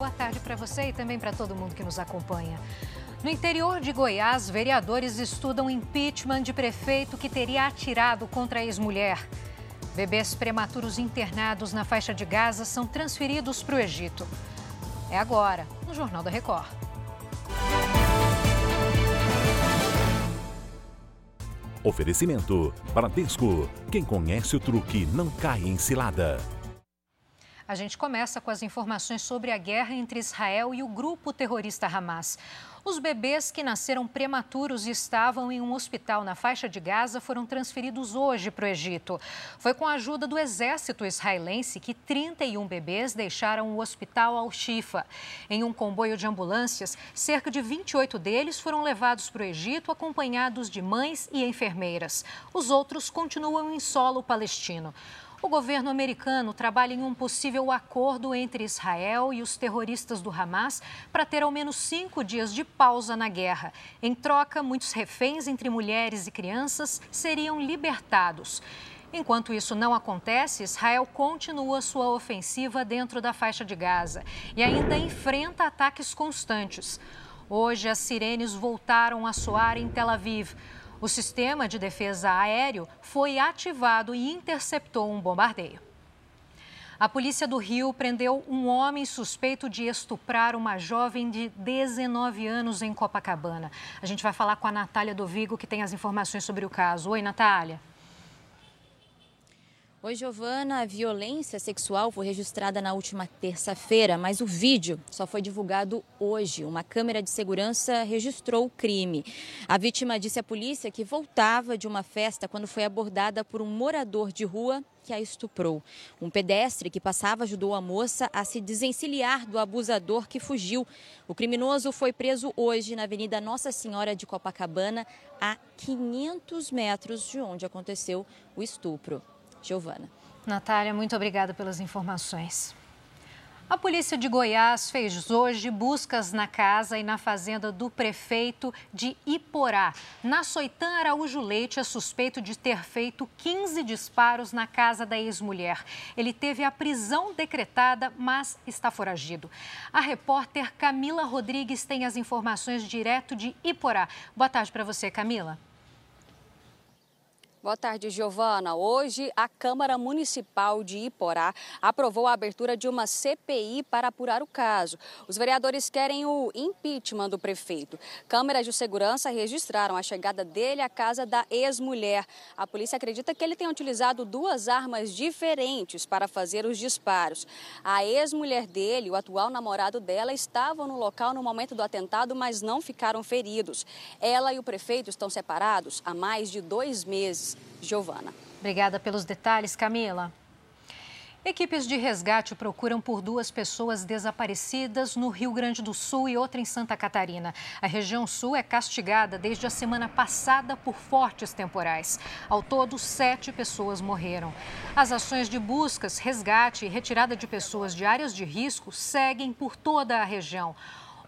Boa tarde para você e também para todo mundo que nos acompanha. No interior de Goiás, vereadores estudam impeachment de prefeito que teria atirado contra a ex-mulher. Bebês prematuros internados na faixa de Gaza são transferidos para o Egito. É agora, no Jornal da Record. Oferecimento: Bradesco. Quem conhece o truque não cai em cilada. A gente começa com as informações sobre a guerra entre Israel e o grupo terrorista Hamas. Os bebês que nasceram prematuros e estavam em um hospital na faixa de Gaza foram transferidos hoje para o Egito. Foi com a ajuda do exército israelense que 31 bebês deixaram o hospital Al-Shifa. Em um comboio de ambulâncias, cerca de 28 deles foram levados para o Egito acompanhados de mães e enfermeiras. Os outros continuam em solo palestino. O governo americano trabalha em um possível acordo entre Israel e os terroristas do Hamas para ter ao menos cinco dias de pausa na guerra. Em troca, muitos reféns entre mulheres e crianças seriam libertados. Enquanto isso não acontece, Israel continua sua ofensiva dentro da faixa de Gaza e ainda enfrenta ataques constantes. Hoje, as sirenes voltaram a soar em Tel Aviv. O sistema de defesa aéreo foi ativado e interceptou um bombardeio. A polícia do Rio prendeu um homem suspeito de estuprar uma jovem de 19 anos em Copacabana. A gente vai falar com a Natália do Vigo, que tem as informações sobre o caso. Oi, Natália. Oi, Giovana. A violência sexual foi registrada na última terça-feira, mas o vídeo só foi divulgado hoje. Uma câmera de segurança registrou o crime. A vítima disse à polícia que voltava de uma festa quando foi abordada por um morador de rua que a estuprou. Um pedestre que passava ajudou a moça a se desencilhar do abusador que fugiu. O criminoso foi preso hoje na Avenida Nossa Senhora de Copacabana, a 500 metros de onde aconteceu o estupro. Giovana. Natália, muito obrigada pelas informações. A polícia de Goiás fez hoje buscas na casa e na fazenda do prefeito de Iporá. Na Soitã Araújo Leite é suspeito de ter feito 15 disparos na casa da ex-mulher. Ele teve a prisão decretada, mas está foragido. A repórter Camila Rodrigues tem as informações direto de Iporá. Boa tarde para você, Camila. Boa tarde, Giovana. Hoje, a Câmara Municipal de Iporá aprovou a abertura de uma CPI para apurar o caso. Os vereadores querem o impeachment do prefeito. Câmeras de segurança registraram a chegada dele à casa da ex-mulher. A polícia acredita que ele tenha utilizado duas armas diferentes para fazer os disparos. A ex-mulher dele, o atual namorado dela, estavam no local no momento do atentado, mas não ficaram feridos. Ela e o prefeito estão separados há mais de dois meses. Giovana. Obrigada pelos detalhes, Camila. Equipes de resgate procuram por duas pessoas desaparecidas no Rio Grande do Sul e outra em Santa Catarina. A região sul é castigada desde a semana passada por fortes temporais. Ao todo, sete pessoas morreram. As ações de buscas, resgate e retirada de pessoas de áreas de risco seguem por toda a região.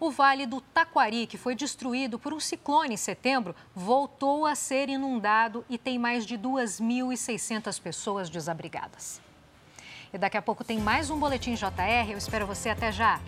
O Vale do Taquari, que foi destruído por um ciclone em setembro, voltou a ser inundado e tem mais de 2.600 pessoas desabrigadas. E daqui a pouco tem mais um Boletim JR. Eu espero você até já.